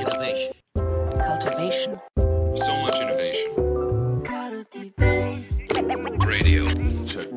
Innovation. cultivation, So much innovation. Radio. Check.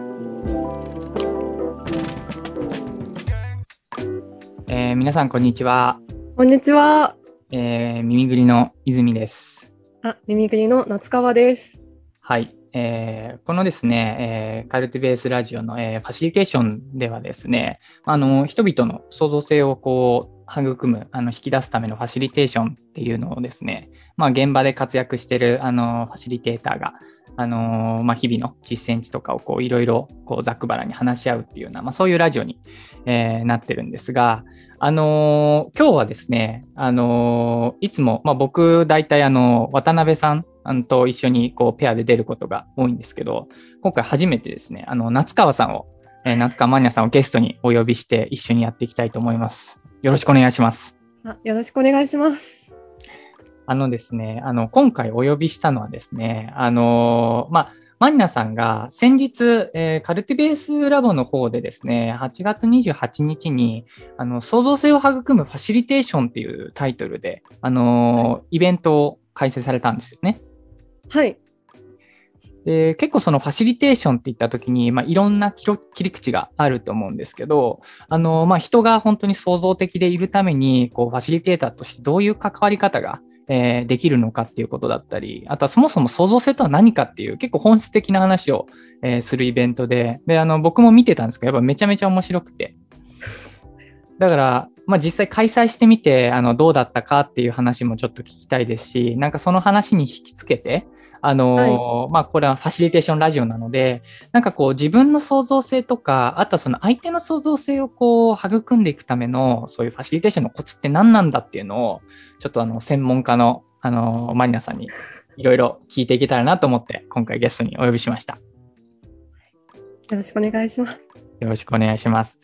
えー皆さんこんにちは、こんにちは。えー耳ぐりの泉です。あ、耳ぐりの夏川です。はい、えーこのですね、えーカルティベースラジオの、えーファシリテーションではですね、あの人々の創造性をこう育む、あの引き出すためのファシリテーションっていうのをですね、まあ、現場で活躍しているあのファシリテーターが、あのまあ、日々の実践値とかをこういろいろこうざっくばらに話し合うっていうような、まあ、そういうラジオに、えーなってるんですが、あのー今日はですね、あのいつも、まあ、僕、大体、あの、渡辺さんと一緒に、こう、ペアで出ることが多いんですけど、今回初めてですね、あの、夏川さんを、えー夏川マニアさんをゲストにお呼びして、一緒にやっていきたいと思います。よろしくお願いします。あよろしくお願いします。あのですね、あの、今回お呼びしたのはですね、あのーまあ、マニナさんが先日、えーカルティベースラボの方でですね、8月28日に、あの、創造性を育むファシリテーションっていうタイトルで、あのーイベントを開催されたんですよね。はい。で、結構そのファシリテーションって言った時に、まあ、いろんな切ろ切り口があると思うんですけど、あの、まあ、人が本当に創造的でいるために、こう、ファシリテーターとしてどういう関わり方が、えーできるのかっていうことだったり、あとはそもそも創造性とは何かっていう結構本質的な話を、えーするイベントで、で、あの、僕も見てたんですけど、やっぱめちゃめちゃ面白くて。だから、まあ、実際開催してみて、あの、どうだったかっていう話もちょっと聞きたいですし、なんかその話に引きつけて、あのーまあ、これはファシリテーションラジオなので、なんかこう自分の創造性とか、あとはその相手の創造性をこう育んでいくための、そういうファシリテーションのコツって何なんだっていうのを、ちょっとあの、専門家の、あのーマリナさんにいろいろ聞いていけたらなと思って、今回ゲストにお呼びしました。よろしくお願いします。よろしくお願いします。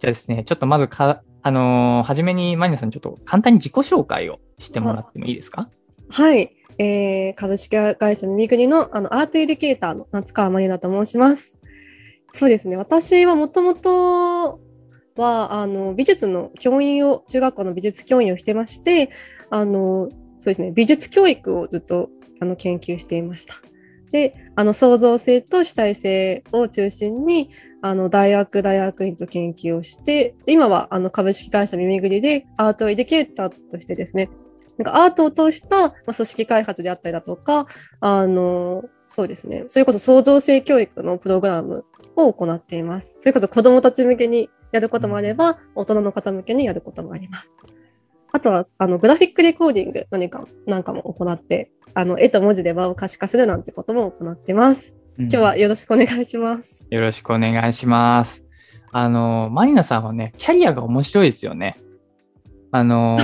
じゃあですね、ちょっとまずか、あのー初めにマリナさん、ちょっと簡単に自己紹介をしてもらってもいいですか？はい。えー、株式会社耳ぐりのあのアートエデュケーターの夏川まりなと申します。そうですね。私はもともとは、あの、美術の教員を、中学校の美術教員をしてまして、あの、そうですね。美術教育をずっとあの研究していました。で、あの、創造性と主体性を中心に、あの、大学、大学院と研究をして、今は、あの、株式会社耳ぐりでアートエデュケーターとしてですね、なんかアートを通した、組織開発であったりだとか、あの、そうですね、それこそ創造性教育のプログラムを行っています。それこそ子供たち向けにやることもあれば、大人の方向けにやることもあります。あとは、あの、グラフィックレコーディング何か、なんかも行って、あの、絵と文字で場を可視化するなんてことも行っています。今今日はよろしくお願いします。よろしくお願いします。あの、マリナさんはね、キャリアが面白いですよね。あの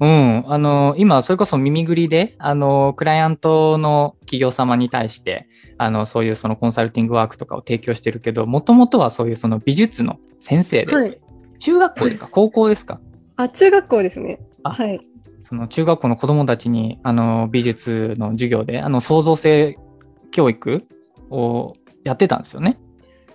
うん。あの、今、それこそ耳ぐりで、あの、クライアントの企業様に対して、あの、そういうそのコンサルティングワークとかを提供してるけど、もともとはそういうその美術の先生で、はい。中学校ですか？高校ですか？あ、中学校ですね。あはい。その中学校の子供たちに、あの、美術の授業で、あの、創造性教育をやってたんですよね。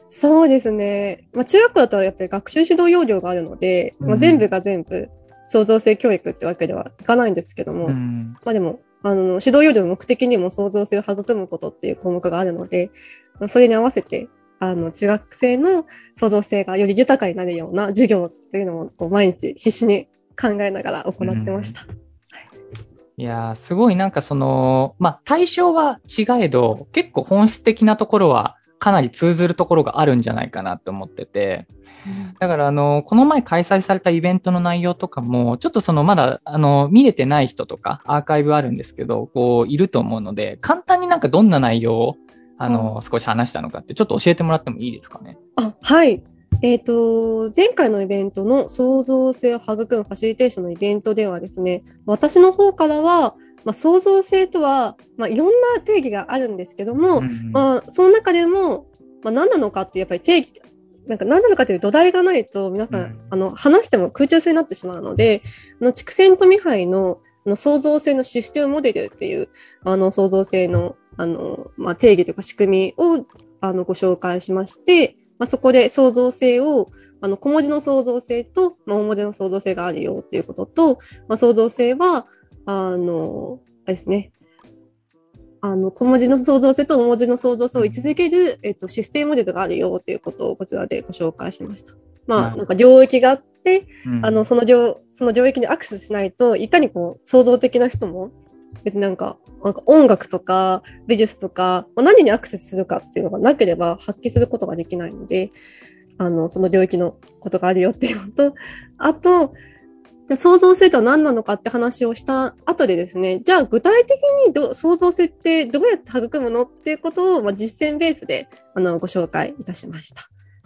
そうですね。まあ、中学校だとやっぱり学習指導要領があるので、まあ、うん全部が全部創造性教育ってわけではいかないんですけども、うん。まあでも、あの、指導要領の目的にも創造性を育むことっていう項目があるので、まあそれに合わせて、あの、中学生の創造性がより豊かになるような授業というのも、こう、毎日必死に考えながら行ってました。い。やー、すごいなんかその、まあ、対象は違えど、結構本質的なところはかなり通ずるところがあるんじゃないかなと思ってて、だからあの、この前開催されたイベントの内容とかも、ちょっとそのまだ、あの、見れてない人とか、アーカイブあるんですけど、こう、いると思うので、簡単になんかどんな内容を、あの、少し話したのかって、ちょっと教えてもらってもいいですかね？あ、はい。えっ、と、前回のイベントの創造性を育むファシリテーションのイベントではですね、私の方からは、まあ、創造性とは、まあ、いろんな定義があるんですけども、うんまあ、その中でも、まあ、何なのかってやっぱり定義、なんか何なのかという土台がないと、皆さん、うんあの、話しても空中戦になってしまうので、あの、畜生とミハイの、あの創造性のシステムモデルっていう、あの、創造性の、あの、まあ、定義というか仕組みを、あの、ご紹介しまして、まあ、そこで創造性を、あの小文字の創造性と、まあ、大文字の創造性があるよっていうことと、まあ、創造性は、あの、あれですね、あの小文字の創造性と大文字の創造性を位置づける、えっと、システムモデルがあるよっていうことをこちらでご紹介しました。まあ、なんか領域があって、うんあの、その領、その領域にアクセスしないと、いかにこう、創造的な人も、別になんか、なんか音楽とか美術とか、まあ何にアクセスするかっていうのがなければ発揮することができないので、あの、その領域のことがあるよっていうのと、あと、じゃあ創造性とは何なのかって話をした後でですね、じゃあ具体的にど創造性ってどうやって育むのっていうことを、まあ、実践ベースであのご紹介いたしました。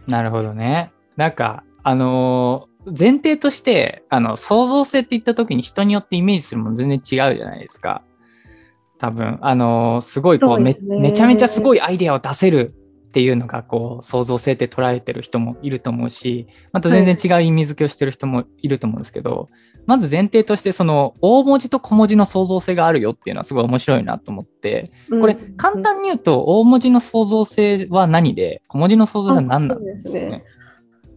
なるほどね。なんか、あのー前提として、あの、創造性って言った時に人によってイメージするもの全然違うじゃないですか。多分、あのーすごいこうねめちゃめちゃすごいアイデアを出せるっていうのが、こう、創造性って捉えてる人もいると思うし、また全然違う意味付けをしてる人もいると思うんですけど、まず前提として、その、大文字と小文字の創造性があるよっていうのはすごい面白いなと思って、これ、うん簡単に言うと、大文字の創造性は何で、小文字の創造性は何なんですかね。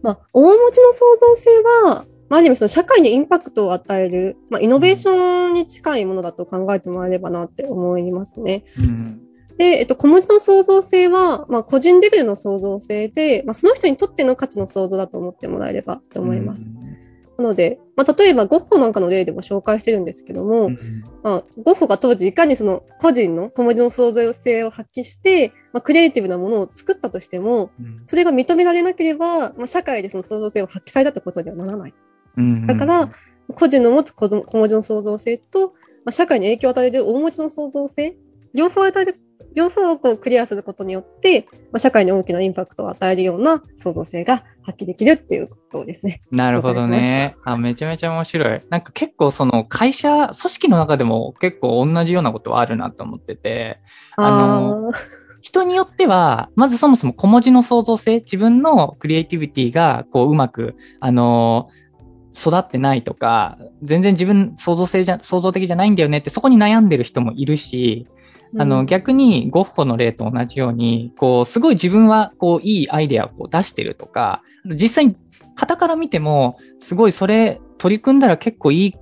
まあ、大文字の創造性は、まあ、ある意味その社会にインパクトを与える、まあ、イノベーションに近いものだと考えてもらえればなって思いますね。うんで、えっと、小文字の創造性は、まあ、個人レベルの創造性で、まあ、その人にとっての価値の創造だと思ってもらえればと思います。。なので、まあ、例えばゴッホなんかの例でも紹介してるんですけども、うんまあ、ゴッホが当時いかにその個人の小文字の創造性を発揮して、まあ、クリエイティブなものを作ったとしても、うん。それが認められなければ、まあ、社会でその創造性を発揮されたってことにはならない。うんだから、個人の持つ小小文字の創造性と、まあ、社会に影響を与える大文字の創造性、両方与える、両方をこうクリアすることによって、まあ、社会に大きなインパクトを与えるような創造性が発揮できるっていうことですね。なるほどね。あ、めちゃめちゃ面白い。なんか結構その会社、組織の中でも結構同じようなことはあるなと思ってて、あの人によっては、まずそもそも小文字の創造性、自分のクリエイティビティがこううまく、あの育ってないとか、全然自分創造性じゃ、創造的じゃないんだよねって、そこに悩んでる人もいるし、あの、うん逆にゴッホの例と同じように、こう、すごい自分は、こう、いいアイデアをこう出してるとか、実際に、旗から見ても、すごいそれ取り組んだら結構いい、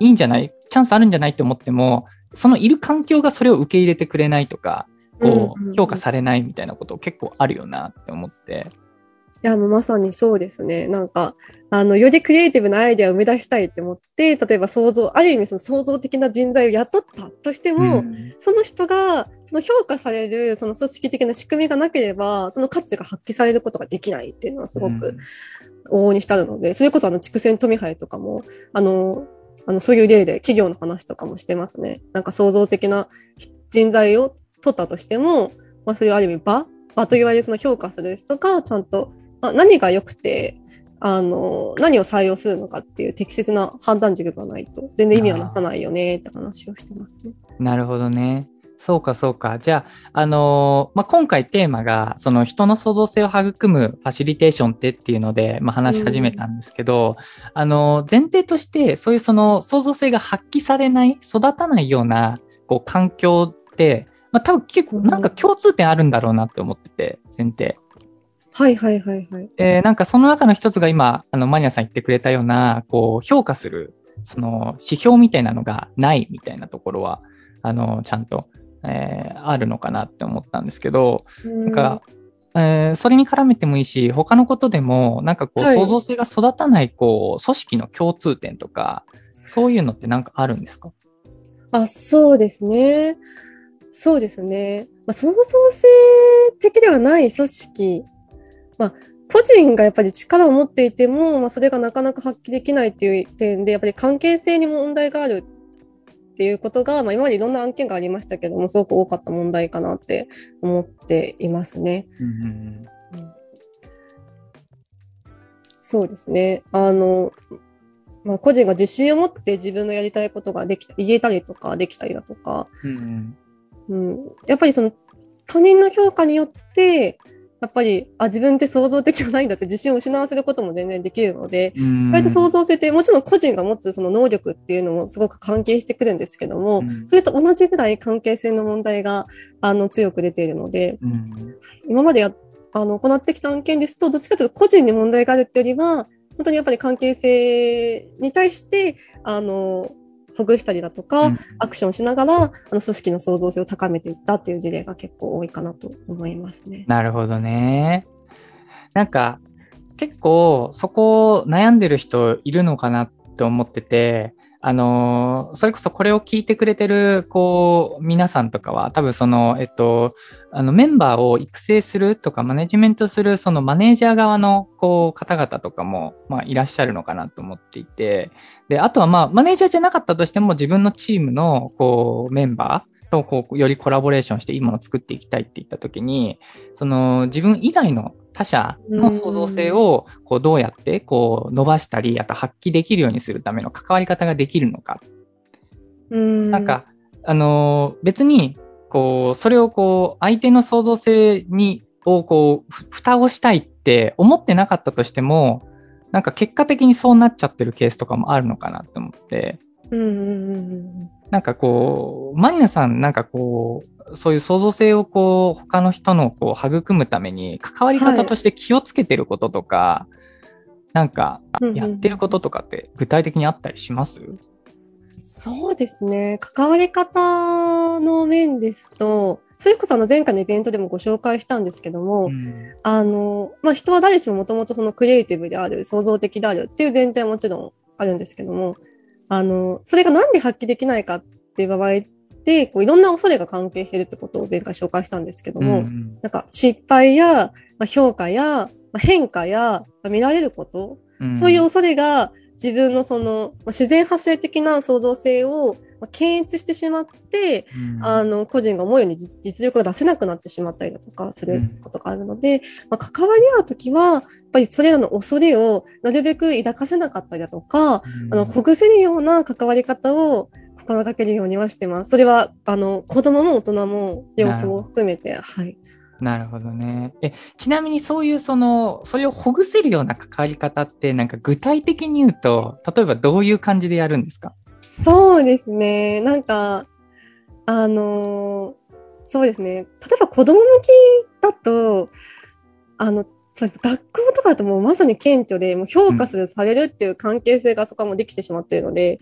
いいんじゃないチャンスあるんじゃないって思っても、そのいる環境がそれを受け入れてくれないとか、こう評価されないみたいなこと結構あるよなって思って。いや、もうまさにそうですね。なんか、あの、よりクリエイティブなアイデアを生み出したいって思って、例えば創造、ある意味その創造的な人材を雇ったとしても、うんその人が、その評価される、その組織的な仕組みがなければ、その価値が発揮されることができないっていうのはすごく往々にしてあるので、それこそあの、富杯とかも、あの、あの、そういう例で企業の話とかもしてますね。なんか創造的な人材を取ったとしても、まあ、それはある意味場場と言われるその評価する人がちゃんと、まあ、何が良くて、あの、何を採用するのかっていう適切な判断軸がないと、全然意味はなさないよねって話をしてますね。なるほどね。そうか、そうか。じゃあ、あのーまあ、今回テーマが、その人の創造性を育むファシリテーションってっていうので、まあ、話し始めたんですけど、あのー前提として、そういうその創造性が発揮されない、育たないような、こう、環境って、まあ、多分結構なんか共通点あるんだろうなって思ってて、前提。はいはいはいはい。で、なんかその中の一つが今、あの、マニアさん言ってくれたような、こう、評価する、その、指標みたいなのがないみたいなところは、あの、ちゃんと、えーあるのかなって思ったんですけど、なんか、えーそれに絡めてもいいし、他のことでも、なんかこう、はい創造性が育たない、こう、組織の共通点とか、そういうのってなんかあるんですか？あ、そうですね。そうですね。まあ、創造性的ではない組織。まあ、個人がやっぱり力を持っていても、まあ、それがなかなか発揮できないっていう点で、やっぱり関係性に問題があるっていうことが、まあ、今までいろんな案件がありましたけども、すごく多かった問題かなって思っていますね。うんそうですね。あの、まあ、個人が自信を持って自分のやりたいことができた、言えたりとか、できたりだとか、うんうんうん、やっぱりその他人の評価によって、やっぱり、あ、自分って創造的じゃないんだって自信を失わせることも全然できるので、うん。意外と創造性って、もちろん個人が持つその能力っていうのもすごく関係してくるんですけども、うん。それと同じぐらい関係性の問題が、あの、強く出ているので、うん。今までやあの行ってきた案件ですと、どっちかというと個人に問題があるっていうよりは、本当にやっぱり関係性に対して、あの、ほぐしたりだとか、うんアクションしながら、あの組織の創造性を高めていったっていう事例が結構多いかなと思いますね。なるほどね。なんか、結構そこ悩んでる人いるのかなって思ってて、あのそれこそこれを聞いてくれてる、こう、皆さんとかは、多分その、えっと、あの、メンバーを育成するとか、マネジメントする、そのマネージャー側の、こう、方々とかも、まあ、いらっしゃるのかなと思っていて、で、あとはまあ、マネージャーじゃなかったとしても、自分のチームの、こう、メンバーと、こう、よりコラボレーションしていいものを作っていきたいって言ったときに、その、自分以外の他者の創造性を、こう、どうやって、こう、伸ばしたり、あと発揮できるようにするための関わり方ができるのか。うん。なんか、あのー別に、こう、それをこう、相手の創造性に、をこう、ふ蓋をしたいって思ってなかったとしても、なんか結果的にそうなっちゃってるケースとかもあるのかなと思って、うんうんうんうんなんかこう、マリナさん、なんかこう、そういう創造性をこう、他の人のこう、育むために、関わり方として気をつけてることとか、なんか、うんやってることとかって具体的にあったりします？そうですね。関わり方の面ですと、それこそあの前回のイベントでもご紹介したんですけども、うん。あの、まあ、人は誰しももともとそのクリエイティブである、創造的であるっていう前提はもちろんあるんですけども、あの、それがなんで発揮できないかっていう場合で、こういろんな恐れが関係してるってことを前回紹介したんですけども、うん。なんか失敗や、まあ、評価や、まあ、変化や、まあ見られること、うん。そういう恐れが自分のそのまあ自然発生的な創造性をまあ検閲してしまって、うんあの個人が思うように実実力が出せなくなってしまったりだとかすることがあるので、まあ、関わり合うときはやっぱりそれらの恐れをなるべく抱かせなかったりだとか、あのほぐせるような関わり方を心がけるようにはしてます。それはあの子供も大人も両方含めて、はい。なるほどね。え、ちなみにそういうその、それをほぐせるような関わり方って、なんか具体的に言うと、例えばどういう感じでやるんですか？そうですね。なんか、あのーそうですね。例えば子供向きだと、あの、そうです。学校とかだともうまさに顕著で、もう評価する、されるっていう関係性がそこはもうできてしまっているので、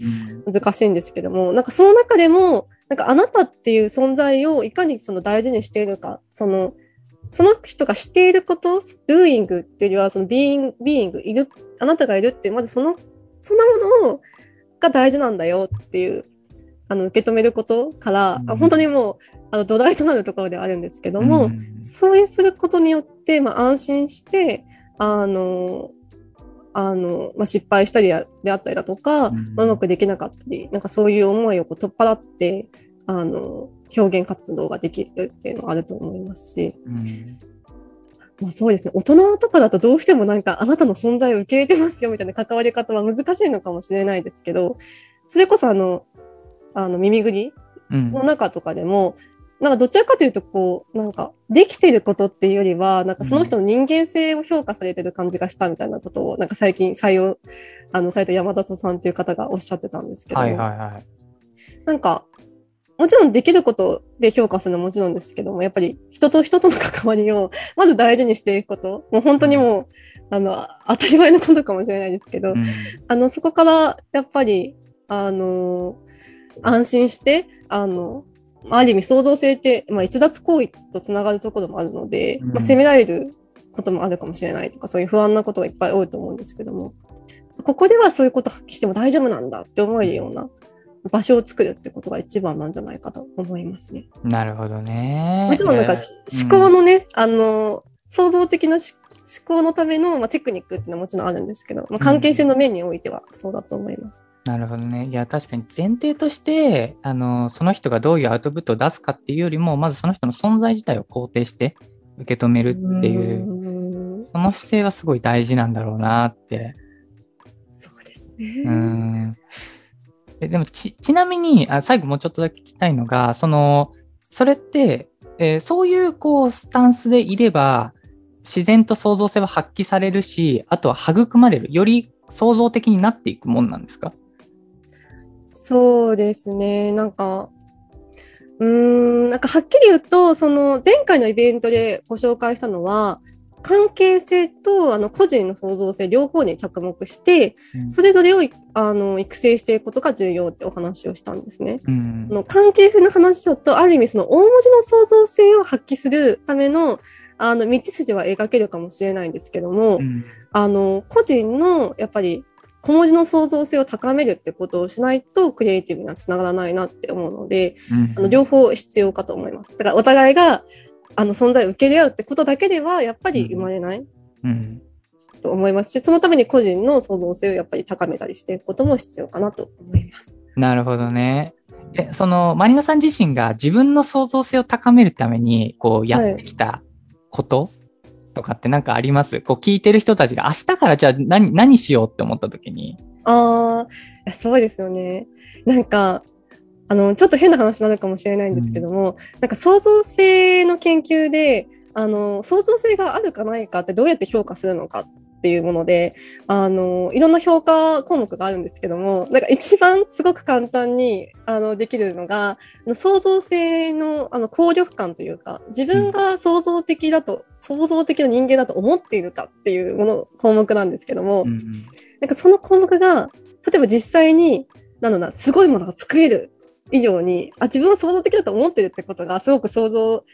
難しいんですけども、なんかその中でも、なんかあなたっていう存在をいかにその大事にしているか、その、その人がしていること、doing っていうよりは、その being, being いる、あなたがいるっていう、まずその、そんなものが大事なんだよっていう、あの、受け止めることから、うん。本当にもう、あの、土台となるところではあるんですけども、うん。そういうすることによって、まあ、安心して、あの、あの、まあ、失敗したりやであったりだとか、うん。まあうまくできなかったり、なんかそういう思いをこう取っ払って、あの、表現活動ができるっていうのはあると思いますし、うんまあそうですね、大人とかだとどうしてもなんかあなたの存在を受け入れてますよみたいな関わり方は難しいのかもしれないですけど、それこそあの、あの耳ぐりうん。の中とかでも、なんかどちらかというと、こう、なんか、できてることっていうよりは、なんかその人の人間性を評価されてる感じがしたみたいなことを、なんか最近採用、あの、された山里さんっていう方がおっしゃってたんですけど、はいはいはい。なんか、もちろんできることで評価するのはもちろんですけども、やっぱり人と人との関わりをまず大事にしていくこと、もう本当にもう、あの、当たり前のことかもしれないですけど、うん。あの、そこから、やっぱり、あの、安心して、あの、ある意味創造性って、まあ、逸脱行為とつながるところもあるので、うん。まあ、責められることもあるかもしれないとか、そういう不安なことがいっぱい多いと思うんですけども、ここではそういうこと発揮しても大丈夫なんだって思えるような場所を作るってことが一番なんじゃないかと思いますね。なるほどね。もちろんなんか思考のね、あの、創造的なし思考のための、まあ、テクニックっていうのはもちろんあるんですけど、まあ、関係性の面においてはそうだと思います。なるほどね。いや、確かに前提として、あの、その人がどういうアウトプットを出すかっていうよりも、まずその人の存在自体を肯定して受け止めるっていう、う。その姿勢はすごい大事なんだろうなって。そうですね。うーん。えでもち、ちなみにあ、最後もうちょっとだけ聞きたいのが、その、それって、えーそういうこう、スタンスでいれば、自然と創造性は発揮されるし、あとは育まれる、より創造的になっていくもんなんですか？そうですね。なんか、うーん、なんかはっきり言うと、その前回のイベントでご紹介したのは、関係性とあの個人の創造性両方に着目して、うんそれぞれをあの育成していくことが重要ってお話をしたんですね。うんあの関係性の話だと、ある意味その大文字の創造性を発揮するためのあの道筋は描けるかもしれないんですけども、うんあの個人のやっぱり小文字の創造性を高めるってことをしないとクリエイティブにはつながらないなって思うので、あの両方必要かと思います。だからお互いがあの存在を受け入れ合うってことだけではやっぱり生まれないうんと思いますし、そのために個人の創造性をやっぱり高めたりしていくことも必要かなと思います。なるほどね。え、その、マリナさん自身が自分の創造性を高めるために、こう、やってきたこととかってなんかあります？こう、聞いてる人たちが明日からじゃあ何、何しようって思った時に。ああ、そうですよね。なんか、あの、ちょっと変な話になるかもしれないんですけども、なんか創造性の研究で、あの、創造性があるかないかってどうやって評価するのかっていうもので、あの、いろんな評価項目があるんですけども、なんか一番すごく簡単に、あの、できるのが、創造性の、あの、効力感というか、自分が創造的だと、創造的な人間だと思っているかっていうもの、項目なんですけども、うん。なんかその項目が、例えば実際に、なんだろうな、すごいものが作れる以上に、あ、自分は創造的だと思ってるってことが、すごく創造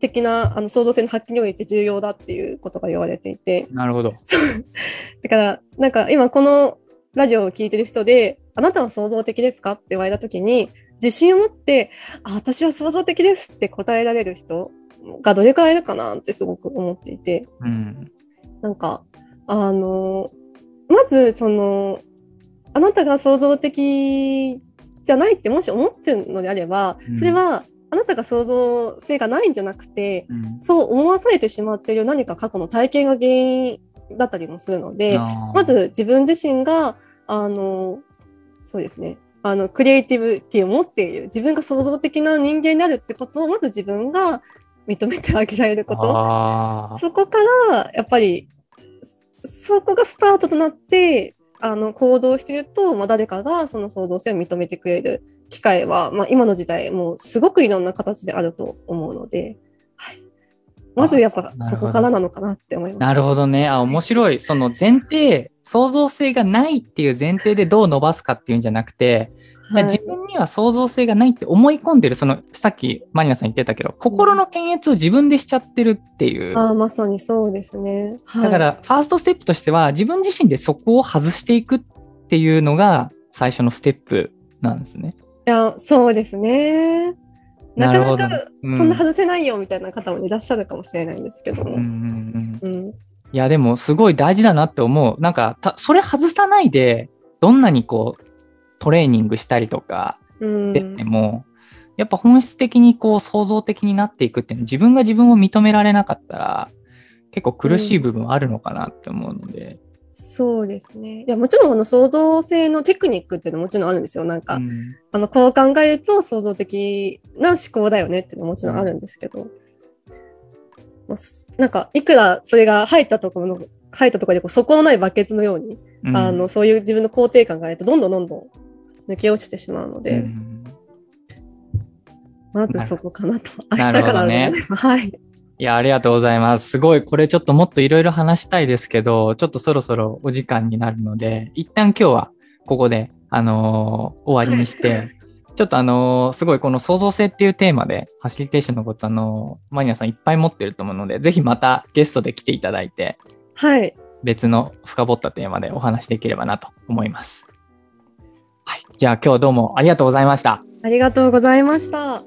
的な、あの、創造性の発揮において重要だっていうことが言われていて、なるほど。だから、なんか今このラジオを聞いてる人で、あなたは創造的ですかって言われたときに、自信を持って、あ、私は創造的ですって答えられる人がどれくらいいるかなってすごく思っていて、うん。なんか、あの、まず、その、あなたが創造的じゃないってもし思ってるのであればうん、それは、あなたが創造性がないんじゃなくて、うん。そう思わされてしまっている何か過去の体験が原因だったりもするので、まず自分自身が、あの、そうですね、あの、クリエイティブティを持っている、自分が創造的な人間になるってことを、まず自分が認めてあげられること。そこから、やっぱり、そそこがスタートとなって、あの、行動してると、まあ、誰かがその創造性を認めてくれる機会は、まあ、今の時代、もうすごくいろんな形であると思うので、はい。まずやっぱそこからなのかなって思います。なるほどね。あ、面白い。その前提、創造性がないっていう前提でどう伸ばすかっていうんじゃなくて、はい自分には創造性がないって思い込んでる、その、さっきマリナさん言ってたけど、心の検閲を自分でしちゃってるっていう。ああ、まさにそうですね。はい、だから、ファーストステップとしては、自分自身でそこを外していくっていうのが最初のステップなんですね。いや、そうですね。なかなかうんそんな外せないよみたいな方もいらっしゃるかもしれないんですけども。うんうんうんうん。いや、でもすごい大事だなって思う。なんか、たそれ外さないで、どんなにこう、トレーニングしたりとかうん。してても、やっぱ本質的にこう創造的になっていくっていうのは自分が自分を認められなかったら、結構苦しい部分あるのかなって思うので。そうですね。いや、もちろん、あの、創造性のテクニックっていうのももちろんあるんですよ。なんか、うんあの、こう考えると創造的な思考だよねっていうのももちろんあるんですけど、まあすなんか、いくらそれが入ったところの、入ったところでこう底のないバケツのように、うんあの、そういう自分の肯定感がと、どんどんどんどん抜け落ちてしまうので、うんまずそこかなと。明な日からねはい。いや、ありがとうございます。すごい、これちょっともっといろいろ話したいですけど、ちょっとそろそろお時間になるので、一旦今日はここで、あのー終わりにして、ちょっとあのーすごいこの創造性っていうテーマで、ファシリテーションのことあのーマニアさんいっぱい持ってると思うので、ぜひまたゲストで来ていただいて、はい。別の深掘ったテーマでお話できればなと思います。はい。じゃあ今日どうもありがとうございました。ありがとうございました。